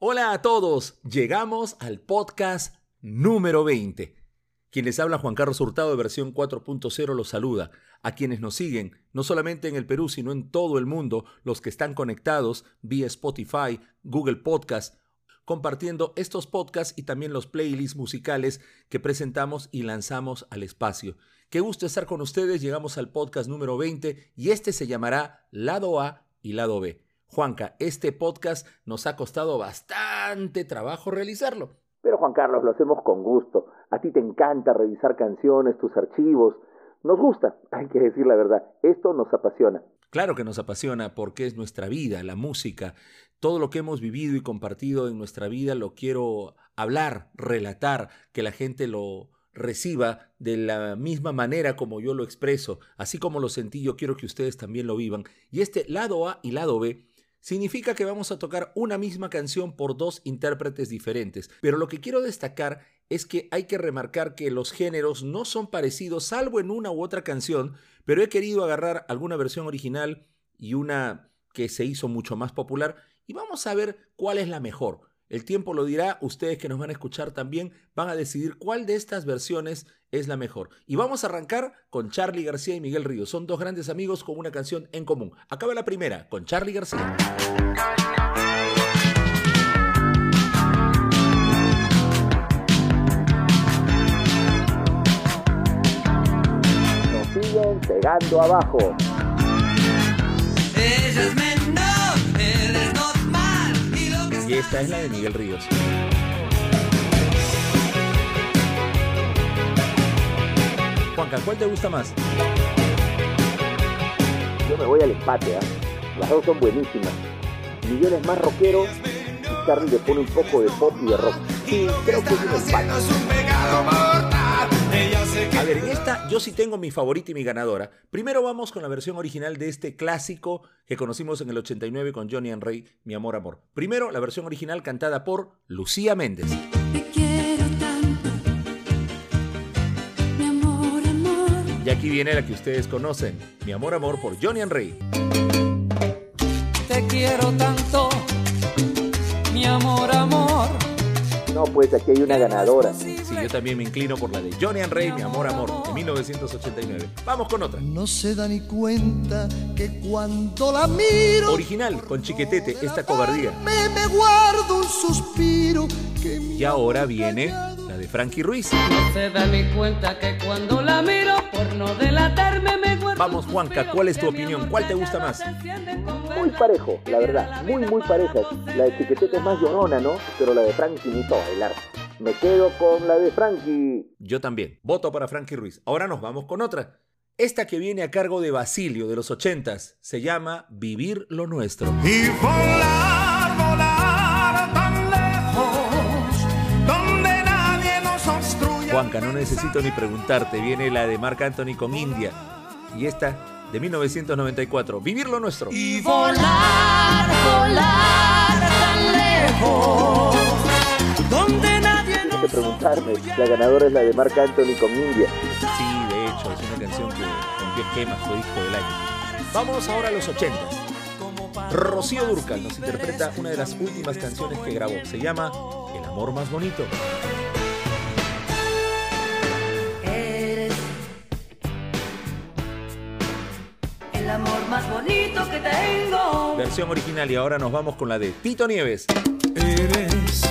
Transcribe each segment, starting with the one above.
Hola a todos, llegamos al podcast número 20. Quien les habla Juan Carlos Hurtado de versión 4.0 los saluda. A quienes nos siguen, no solamente en el Perú, sino en todo el mundo, los que están conectados vía Spotify, Google Podcast, compartiendo estos podcasts y también los playlists musicales que presentamos y lanzamos al espacio. Qué gusto estar con ustedes, llegamos al podcast número 20 y este se llamará Lado A y Lado B. Juanca, este podcast nos ha costado bastante trabajo realizarlo. Pero Juan Carlos, lo hacemos con gusto. A ti te encanta revisar canciones, tus archivos. Nos gusta, hay que decir la verdad. Esto nos apasiona. Claro que nos apasiona porque es nuestra vida, la música. Todo lo que hemos vivido y compartido en nuestra vida lo quiero hablar, relatar, que la gente lo reciba de la misma manera como yo lo expreso, así como lo sentí, yo quiero que ustedes también lo vivan. Y este lado A y lado B significa que vamos a tocar una misma canción por dos intérpretes diferentes. Pero lo que quiero destacar es que hay que remarcar que los géneros no son parecidos salvo en una u otra canción, pero he querido agarrar alguna versión original y una que se hizo mucho más popular y vamos a ver cuál es la mejor. El tiempo lo dirá, ustedes que nos van a escuchar también van a decidir cuál de estas versiones es la mejor. Y vamos a arrancar con Charlie García y Miguel Ríos. Son dos grandes amigos con una canción en común. Acaba la primera con Charlie García. Nos siguen pegando abajo. Esta es la de Miguel Ríos. Juanca, ¿cuál te gusta más? Yo me voy al empate, ¿ah? Las dos son buenísimas. Miguel es más rockero y Charlie le pone un poco de pop y de rock. Sí, creo que es un empate. A ver, en esta yo sí tengo mi favorita y mi ganadora. Primero vamos con la versión original de este clásico que conocimos en el 89 con Johnny and Ray, Mi Amor Amor. Primero la versión original cantada por Lucía Méndez. Te quiero tanto, mi amor, amor. Y aquí viene la que ustedes conocen, Mi Amor Amor por Johnny and Ray. Te quiero tanto, mi amor, amor. No, pues aquí hay una ganadora. Sí, yo también me inclino por la de Johnny and Ray, Mi Amor Amor, de 1989. Vamos con otra. No se da ni cuenta que cuando la miro Original, con Chiquetete, esta cobardía. me, me guardo un suspiro que Y ahora viene la de Frankie Ruiz. No se da ni cuenta que cuando la miro, por no delatarme, me guardo. Vamos, Juanca, ¿cuál es tu opinión? ¿Cuál te gusta más? Muy parejo, la verdad. Muy, muy parejas. La de Chiquetete es más llorona, ¿no? Pero la de Frankie me hizo bailar. Me quedo con la de Frankie. Yo también. Voto para Frankie Ruiz. Ahora nos vamos con otra. Esta que viene a cargo de Basilio de los ochentas se llama Vivir lo Nuestro. y volar, volar tan lejos, donde nadie nos obstruya. Juanca, no necesito ni preguntarte. Viene la de Marc Anthony con India. Y esta de 1994. Vivir lo Nuestro. Y volar, volar tan lejos, donde Tienes que preguntarme. La ganadora es la de Marc Anthony con India. Sí, de hecho, es una canción que rompió esquemas, fue disco del año. Vamos ahora a los ochentas. Rocío Durcal nos interpreta una de las últimas canciones que grabó. Se llama El amor más bonito. Eres el amor más bonito que tengo. Versión original y ahora nos vamos con la de Tito Nieves. Eres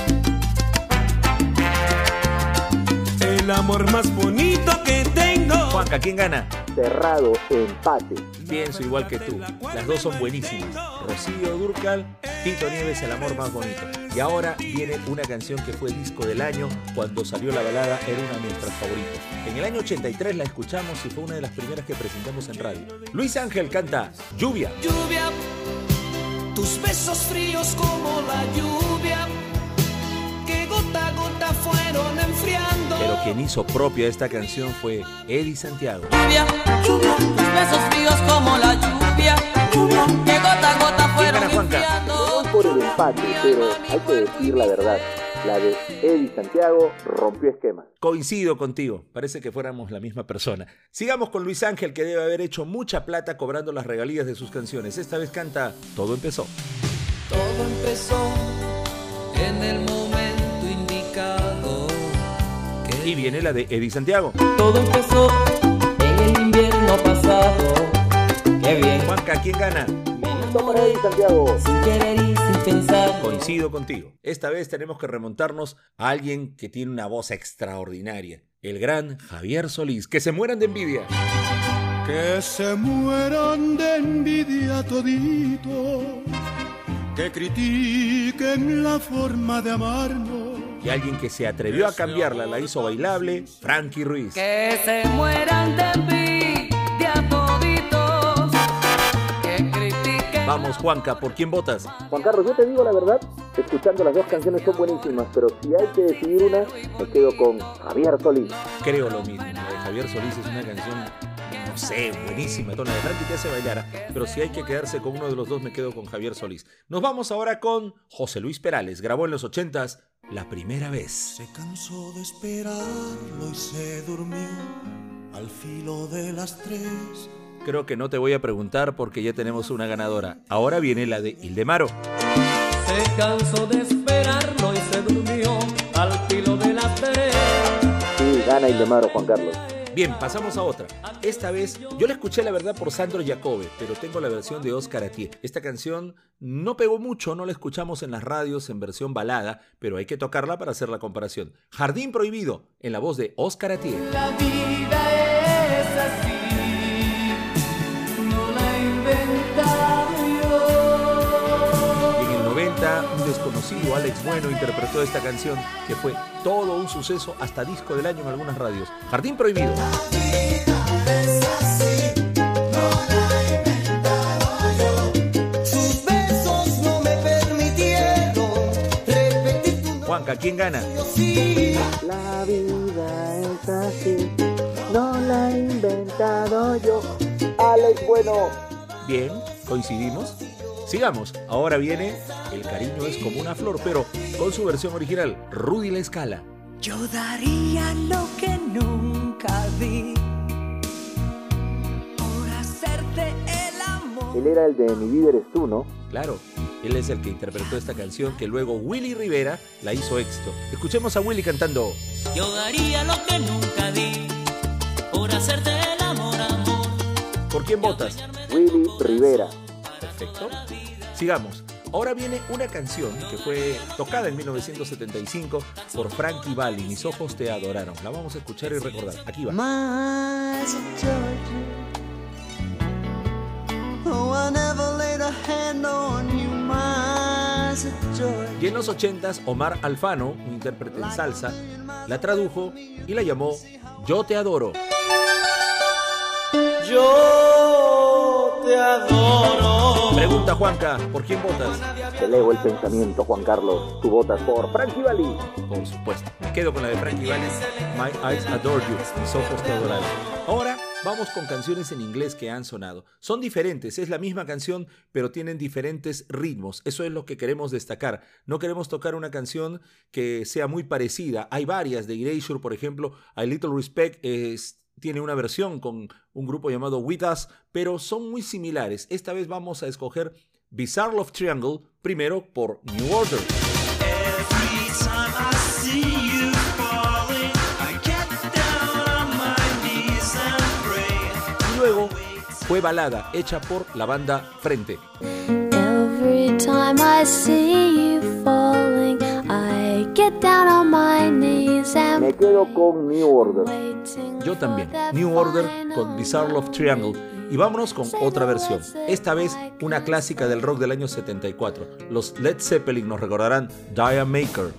amor más bonito que tengo. Juanca, ¿quién gana? Cerrado, empate. Pienso igual que tú. Las dos son buenísimas. Rocío Durcal, Tito Nieves, El amor más bonito. Y ahora viene una canción que fue disco del año. Cuando salió la balada era una de nuestras favoritas. En el año 83 la escuchamos y fue una de las primeras que presentamos en radio. Luis Ángel canta Lluvia. Lluvia, tus besos fríos como la lluvia, gota a gota fueron enfriando. Pero quien hizo propia esta canción fue Eddie Santiago. Lluvia, lluvia, tus besos fríos como la lluvia, lluvia, que gota a gota fueron gana, Juanca? enfriando. Voy por el empate, pero hay que decir la verdad. La de Eddie Santiago rompió esquemas. Coincido contigo, parece que fuéramos la misma persona. Sigamos con Luis Ángel, que debe haber hecho mucha plata cobrando las regalías de sus canciones. Esta vez canta Todo empezó. Todo empezó el momento Y viene la de Eddie Santiago. Todo empezó en el invierno pasado. Qué bien. Juanca, ¿quién gana? Toma ahí, Santiago. Sin querer y sin pensar. Coincido contigo. Esta vez tenemos que remontarnos a alguien que tiene una voz extraordinaria. El gran Javier Solís. Que se mueran de envidia. Que se mueran de envidia todito, que critiquen la forma de amarnos. Y alguien que se atrevió a cambiarla, la hizo bailable, Frankie Ruiz. Que se mueran de envidia toditos. Que critiquen. Vamos, Juanca, ¿por quién votas? Juan Carlos, yo te digo la verdad, escuchando las dos canciones son buenísimas, pero si hay que decidir una, me quedo con Javier Solís. Creo lo mismo. La de Javier Solís es una canción, no sé, buenísima. La de Frankie te hace bailar, pero si hay que quedarse con uno de los dos, me quedo con Javier Solís. Nos vamos ahora con José Luis Perales. Grabó en los ochentas La Primera Vez. Se cansó de esperarlo y se durmió al filo de las tres. Creo que no te voy a preguntar porque ya tenemos una ganadora. Ahora viene la de Ildemaro. Se cansó de esperarlo y se durmió al filo de las tres. Sí, gana Ildemaro, Juan Carlos. Bien, pasamos a otra. Esta vez yo la escuché la verdad por Sandro Jacobe, pero tengo la versión de Oscar Atié. Esta canción no pegó mucho, no la escuchamos en las radios en versión balada, pero hay que tocarla para hacer la comparación. Jardín Prohibido, en la voz de Oscar Atié. La vida es así, el 90, un desconocido Alex Bueno interpretó esta canción que fue todo un suceso hasta disco del año en algunas radios. Jardín Prohibido. Juanca, ¿quién gana? La vida es así, no la he inventado yo. Alex, bueno. Bien, coincidimos. Sigamos. Ahora viene El cariño es como una flor, pero con su versión original, Rudy La Escala. Yo daría lo que nunca di por hacerte el amor. Él era el de Mi vida eres tú, ¿no? Claro, él es el que interpretó esta canción que luego Willy Rivera la hizo éxito. Escuchemos a Willy cantando. Yo daría lo que nunca di por hacerte el amor, amor. ¿Por quién votas? Willy Rivera. Perfecto. Sigamos. Ahora viene una canción que fue tocada en 1975 por Frankie Valli, Mis ojos te adoraron. La vamos a escuchar y recordar. Aquí va. Georgia. Oh, I never laid a hand on you, más Georgia. Y en los 80s, Omar Alfano, un intérprete en salsa, la tradujo y la llamó Yo te adoro. Yo te adoro. Pregunta Juanca, ¿por quién votas? Te leo el pensamiento, Juan Carlos. Tú votas por Frankie Valli. Por supuesto. Me quedo con la de Frankie Valli. My eyes adore you. Mis ojos te adoraron. Ahora vamos con canciones en inglés que han sonado. Son diferentes, es la misma canción, pero tienen diferentes ritmos. Eso es lo que queremos destacar. No queremos tocar una canción que sea muy parecida. Hay varias de Erasure, por ejemplo. A Little Respect es tiene una versión con un grupo llamado With Us, pero son muy similares. Esta vez vamos a escoger Bizarre Love Triangle, primero por New Order. Y luego fue balada hecha por la banda Frente. Every time I see you falling, I get down on my knees and Me quedo con New Order. Yo también. New Order con Bizarre Love Triangle. Y vámonos con otra versión. Esta vez una clásica del rock del año 74. Los Led Zeppelin nos recordarán Diane Maker.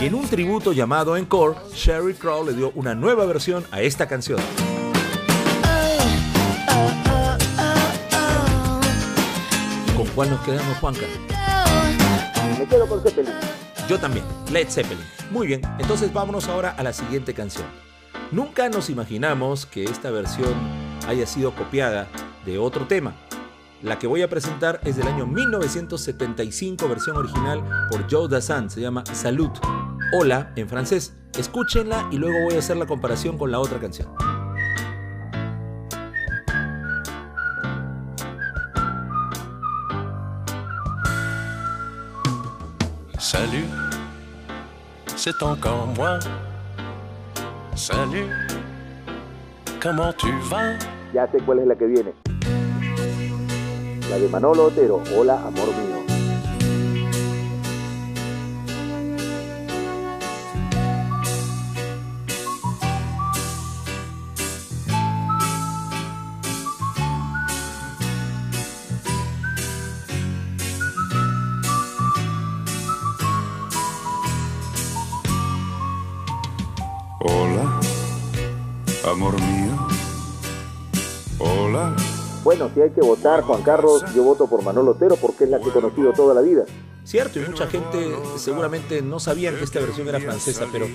Y en un tributo llamado Encore, Sherry Crow le dio una nueva versión a esta canción. ¿Con cuál nos quedamos, Juanca? Yo también, Led Zeppelin. Muy bien, entonces vámonos ahora a la siguiente canción. Nunca nos imaginamos que esta versión haya sido copiada de otro tema. La que voy a presentar es del año 1975, versión original por Joe Dassin, se llama Salud. Hola en francés. Escúchenla y luego voy a hacer la comparación con la otra canción. Salut, c'est encore moi. Salut, comment tu vas? Ya sé cuál es la que viene. La de Manolo Otero, Hola, amor mío. Hola. Bueno, si hay que votar, Juan Carlos, yo voto por Manolo Otero porque es la que he conocido toda la vida. Cierto, y mucha gente seguramente no sabían que esta versión era francesa, pero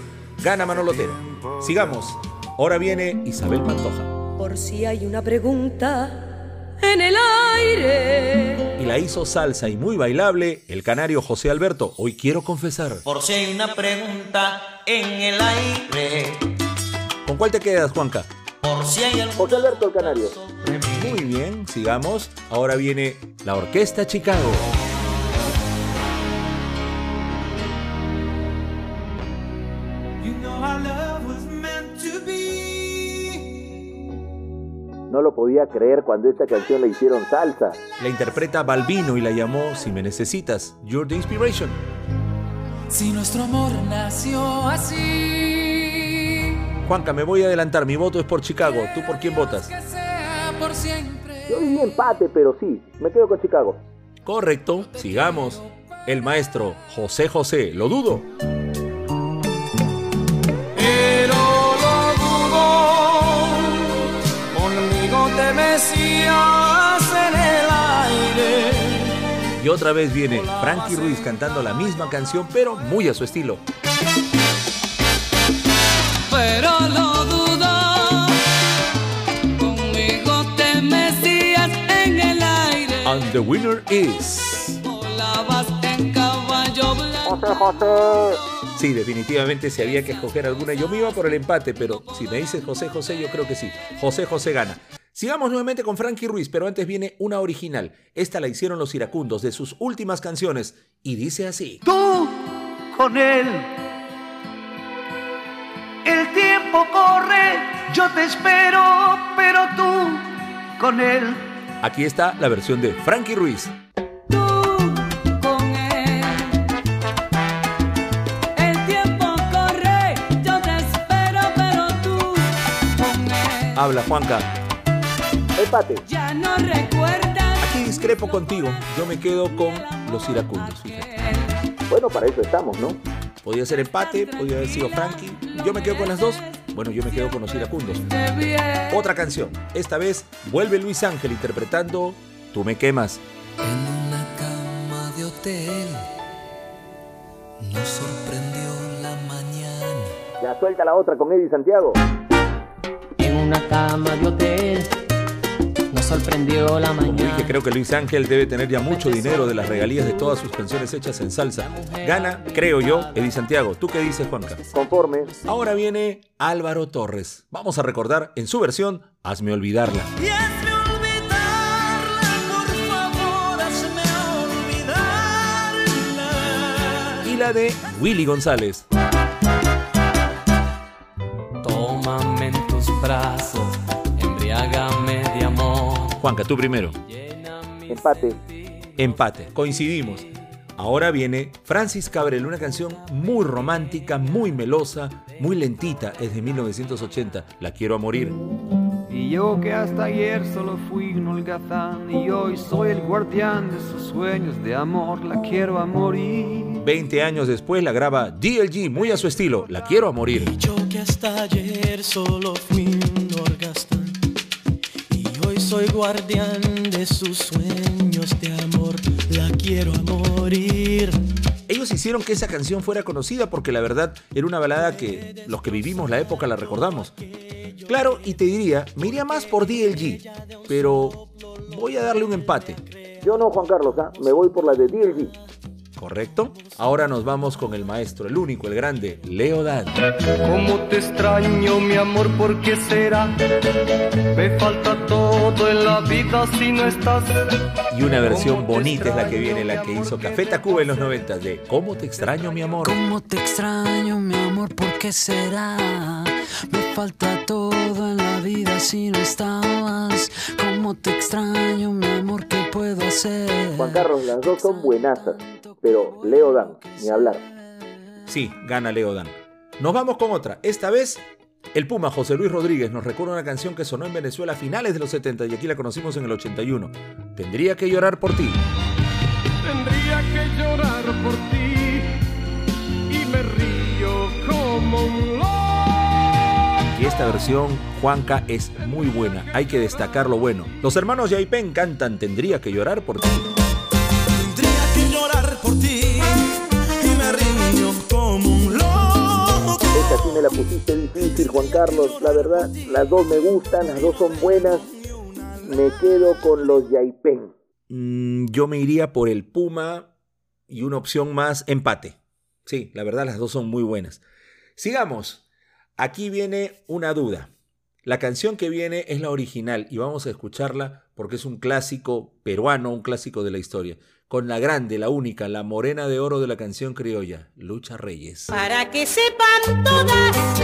gana Manolo Otero. Sigamos. Ahora viene Isabel Pantoja. Por si hay una pregunta en el aire. Y la hizo salsa y muy bailable el canario José Alberto. Hoy quiero confesar. Por si hay una pregunta en el aire. ¿Con cuál te quedas, Juanca? Por si hay algún José Alberto el Canario. Muy bien, sigamos. Ahora viene la Orquesta Chicago. You know our love was meant to be. No lo podía creer cuando esta canción la hicieron salsa. La interpreta Balbino y la llamó Si me necesitas, You're the Inspiration. Si nuestro amor nació así, Juanca, me voy a adelantar. Mi voto es por Chicago. ¿Tú por quién votas? que sea por siempre. Yo diría empate, pero sí, me quedo con Chicago. Correcto, sigamos. El maestro José José, lo dudo. Pero lo dudo, conmigo te mecías en el aire. Y otra vez viene Frankie Ruiz cantando la misma canción, pero muy a su estilo. And the winner is. Volabas en caballo blanco. José José. Sí, definitivamente si había que escoger alguna, yo me iba por el empate, pero si me dices José José, yo creo que sí. José José gana. Sigamos nuevamente con Frankie Ruiz, pero antes viene una original. Esta la hicieron los iracundos de sus últimas canciones y dice así. Tú con él. El tiempo corre, yo te espero, pero tú con él. Aquí está la versión de Frankie Ruiz. El. Habla Juanca. Empate. Ya no recuerdas. Aquí discrepo contigo. Yo me quedo con los iracundos. fíjate. Bueno, para eso estamos, ¿no? Podía ser empate, podía haber sido Frankie. Yo me quedo con las dos. Bueno, yo me quedo con los iracundos. Otra canción. Esta vez vuelve Luis Ángel interpretando Tú me quemas. En una cama de hotel nos sorprendió la mañana. Ya suelta la otra con Eddie Santiago. En una cama de hotel nos sorprendió la mañana. dije, creo que Luis Ángel debe tener ya mucho dinero de las regalías de todas sus canciones hechas en salsa. Gana, creo yo, Eddie Santiago. ¿Tú qué dices, Juanca? Conforme. Ahora viene Álvaro Torres. Vamos a recordar en su versión Hazme olvidarla. Y hazme olvidarla, por favor, hazme olvidarla. Y la de Willy González. Tómame en tus brazos. Juanca, tú primero. Empate. Empate, coincidimos. Ahora viene Francis Cabrel, una canción muy romántica, muy melosa, muy lentita, es de 1980, La quiero a morir. Y yo que hasta ayer solo fui un holgazán y hoy soy el guardián de sus sueños de amor, la quiero a morir. 20 años después la graba DLG, muy a su estilo, La quiero a morir. Yo que hasta ayer solo fui soy guardián de sus sueños de amor, la quiero a morir. Ellos hicieron que esa canción fuera conocida porque la verdad era una balada que los que vivimos la época la recordamos. Claro, y te diría, me iría más por DLG, pero voy a darle un empate. Yo no, Juan Carlos, ¿ah? me voy por la de DLG. ¿Correcto? Ahora nos vamos con el maestro, el único, el grande, Leo Dan. Cómo te extraño, mi amor, ¿por qué será? Me falta todo todo en la vida si no estás. Y una versión bonita es la que viene, la que hizo Café Tacuba en los 90 de ¿Cómo te extraño mi amor? ¿Cómo te extraño mi amor? ¿Por qué será? Me falta todo en la vida si no estabas. ¿Cómo te extraño mi amor? ¿Qué puedo hacer? Juan Carlos, las dos son buenazas, pero Leo Dan, ni hablar. Sí, gana Leo Dan. Nos vamos con otra. Esta vez el Puma José Luis Rodríguez nos recuerda una canción que sonó en Venezuela a finales de los 70 y aquí la conocimos en el 81. Tendría que llorar por ti. Tendría que llorar por ti y me río como un loco. Y esta versión, Juanca, es muy buena. Hay que destacar lo bueno. Los hermanos Yaipen cantan Tendría que llorar por ti. Esta me la pusiste difícil, Juan Carlos. La verdad, las dos me gustan, las dos son buenas. Me quedo con los Yaipen. Mm, yo me iría por el Puma y una opción más, empate. Sí, la verdad las dos son muy buenas. Sigamos. Aquí viene una duda. La canción que viene es la original y vamos a escucharla porque es un clásico peruano, un clásico de la historia. Con la grande, la única, la morena de oro de la canción criolla, Lucha Reyes. Para que sepan todas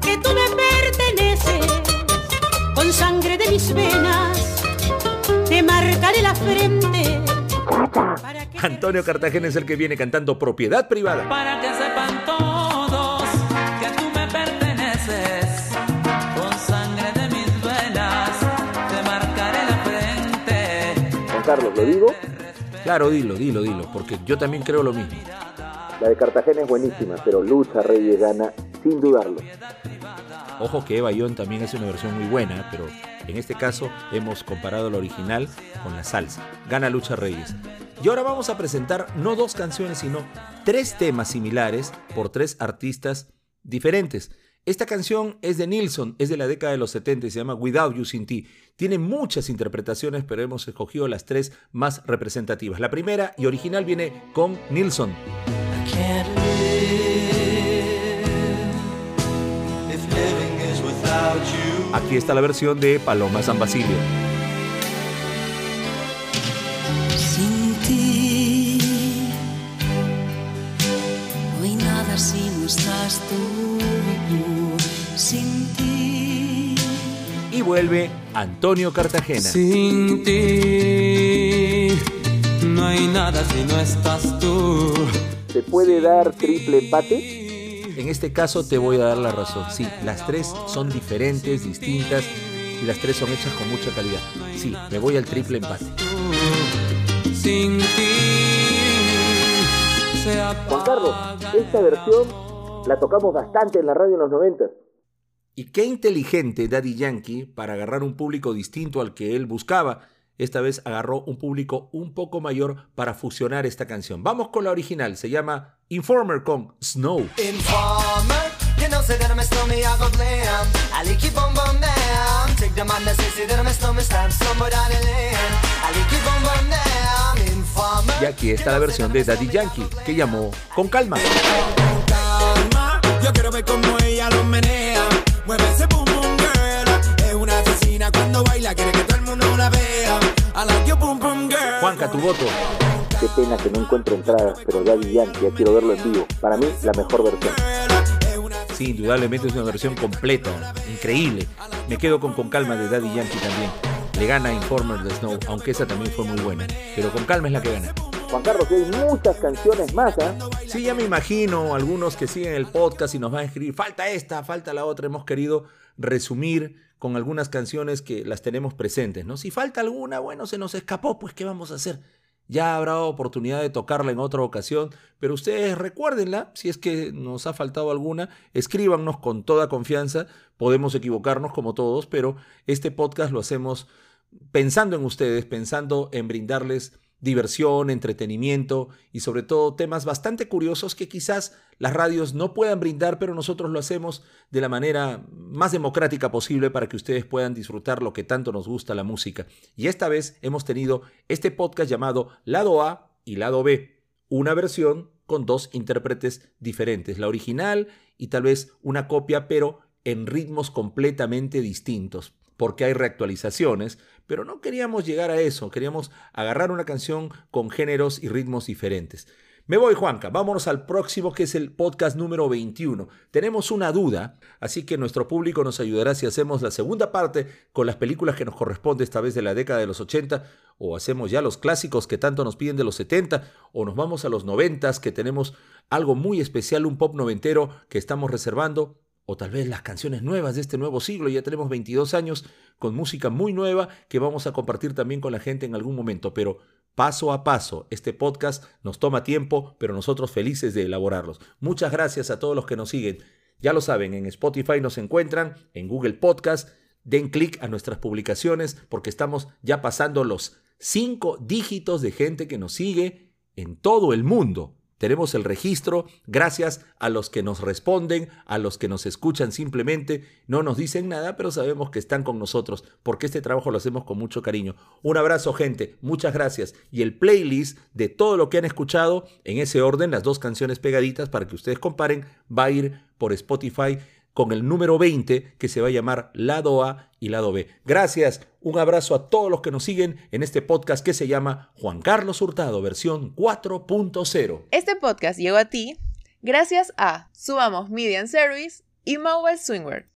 que tú me perteneces, con sangre de mis venas, te marcaré la frente. Antonio Cartagena es el que viene cantando Propiedad Privada. Para que sepan Juan Carlos, ¿lo digo? Claro, dilo, dilo, dilo, porque yo también creo lo mismo. La de Cartagena es buenísima, pero Lucha Reyes gana sin dudarlo. Ojo que Eva Young también es una versión muy buena, pero en este caso hemos comparado la original con la salsa. Gana Lucha Reyes. Y ahora vamos a presentar no dos canciones, sino tres temas similares por tres artistas diferentes. Esta canción es de Nilsson, es de la década de los 70 y se llama Without You Sin Ti. Tiene muchas interpretaciones, pero hemos escogido las tres más representativas. La primera y original viene con Nilsson. Aquí está la versión de Paloma San Basilio. Vuelve Antonio Cartagena. Sin ti no hay nada si no estás tú. ¿Se puede dar triple empate? En este caso te voy a dar la razón. Sí, las tres son diferentes, distintas y las tres son hechas con mucha calidad. Sí, me voy al triple empate. Sin ti se Juan Carlos, esta versión la tocamos bastante en la radio en los 90. Y qué inteligente Daddy Yankee para agarrar un público distinto al que él buscaba. Esta vez agarró un público un poco mayor para fusionar esta canción. Vamos con la original, se llama Informer con Snow. Informer, you know say that I'm a snowman, I go glam. I like keep on bum down. Take the man that say say that I'm a snowman, stamp somewhere down the lane. I like keep on bum down. Informer. Y aquí está la versión de Daddy Yankee, que llamó Con Calma. Calma, yo quiero ver cómo ella lo menea. Mueve ese boom boom girl. Es una asesina cuando baila, quiere que todo el mundo la vea. I like your boom boom girl. Juanca, tu voto. Qué pena que no encuentro entradas, pero Daddy Yankee, ya quiero verlo en vivo. Para mí, la mejor versión. Sí, indudablemente es una versión completa, increíble. Me quedo con Con Calma de Daddy Yankee también. Le gana Informer de Snow, aunque esa también fue muy buena. Pero Con Calma es la que gana. Juan Carlos, hay muchas canciones más, ¿ah? Sí, ya me imagino algunos que siguen el podcast y nos van a escribir, falta esta, falta la otra. Hemos querido resumir con algunas canciones que las tenemos presentes, ¿no? Si falta alguna, bueno, se nos escapó, pues ¿qué vamos a hacer? Ya habrá oportunidad de tocarla en otra ocasión, pero ustedes recuérdenla, si es que nos ha faltado alguna, escríbanos con toda confianza, podemos equivocarnos como todos, pero este podcast lo hacemos pensando en ustedes, pensando en brindarles diversión, entretenimiento y sobre todo temas bastante curiosos que quizás las radios no puedan brindar, pero nosotros lo hacemos de la manera más democrática posible para que ustedes puedan disfrutar lo que tanto nos gusta la música. Y esta vez hemos tenido este podcast llamado Lado A y Lado B, una versión con dos intérpretes diferentes, la original y tal vez una copia, pero en ritmos completamente distintos. porque hay reactualizaciones, pero no queríamos llegar a eso, queríamos agarrar una canción con géneros y ritmos diferentes. Me voy, Juanca. Vámonos al próximo, que es el podcast número 21. Tenemos una duda, así que nuestro público nos ayudará si hacemos la segunda parte con las películas que nos corresponde esta vez de la década de los 80, o hacemos ya los clásicos que tanto nos piden de los 70, o nos vamos a los 90, que tenemos algo muy especial, un pop noventero que estamos reservando, o tal vez las canciones nuevas de este nuevo siglo. Ya tenemos 22 años con música muy nueva que vamos a compartir también con la gente en algún momento, pero paso a paso. Este podcast nos toma tiempo, pero nosotros felices de elaborarlos. Muchas gracias a todos los que nos siguen. Ya lo saben, en Spotify nos encuentran, en Google Podcast. Den clic a nuestras publicaciones porque estamos ya pasando los cinco dígitos de gente que nos sigue en todo el mundo. Tenemos el registro gracias a los que nos responden, a los que nos escuchan simplemente, no nos dicen nada, pero sabemos que están con nosotros porque este trabajo lo hacemos con mucho cariño. Un abrazo gente, muchas gracias. Y el playlist de todo lo que han escuchado, en ese orden, las dos canciones pegaditas para que ustedes comparen, va a ir por Spotify con el número 20 que se va a llamar Lado A y Lado B. Gracias, un abrazo a todos los que nos siguen en este podcast que se llama Juan Carlos Hurtado, versión 4.0. Este podcast llegó a ti gracias a Subamos Media Service y Mobile Swingwear.